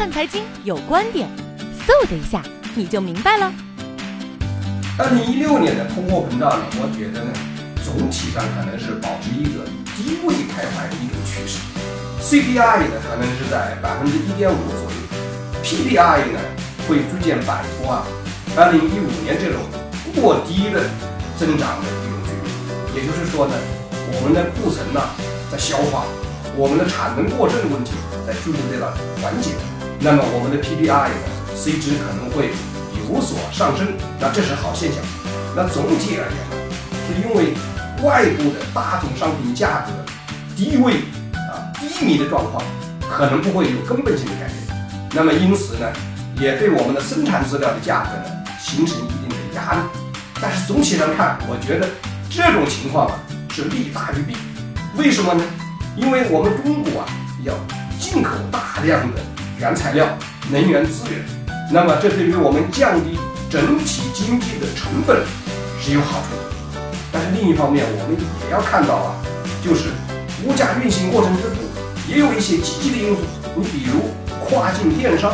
看财经有观点，嗖的一下你就明白了。二零一六年的通货膨胀呢，我觉得呢，总体上可能是保持一个低位徘徊的一种趋势。CPI 呢，可能是在百分之一点五左右，PPI 呢，会逐渐摆脱啊，二零一五年这种过低的增长的一种局面。也就是说呢，我们的库存呢在消化，我们的产能过剩的问题在逐步得到缓解。那么我们的 PPI 呢，C 值可能会有所上升，那这是好现象。那总体而言呢，是因为外部的大宗商品价格低位啊。低迷的状况可能不会有根本性的改变，那么因此呢，也对我们的生产资料的价格呢形成一定的压力。但是总体上看，我觉得这种情况啊是利大于弊。为什么呢？因为我们中国啊要进口大量的原材料、能源资源，那么这对于我们降低整体经济的成本是有好处的。但是另一方面，我们也要看到啊，就是物价运行过程之中。也有一些积极的因素，你比如跨境电商、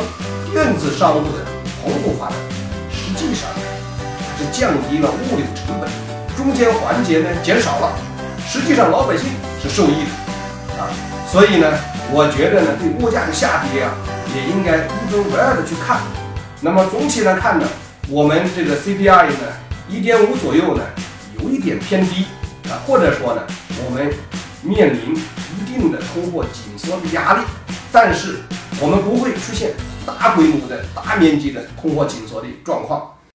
电子商务的蓬勃发展，实际上它是降低了物流成本，中间环节呢减少了，实际上老百姓是受益的啊。所以呢，我觉得呢，对物价的下跌啊，也应该一分为二的去看。那么总体来看呢，我们这个 CPI 呢，一点五左右呢，有一点偏低啊，或者说呢，我们面临。一定的通货紧缩的压力，但是我们不会出现大规模的大面积的通货紧缩的状况。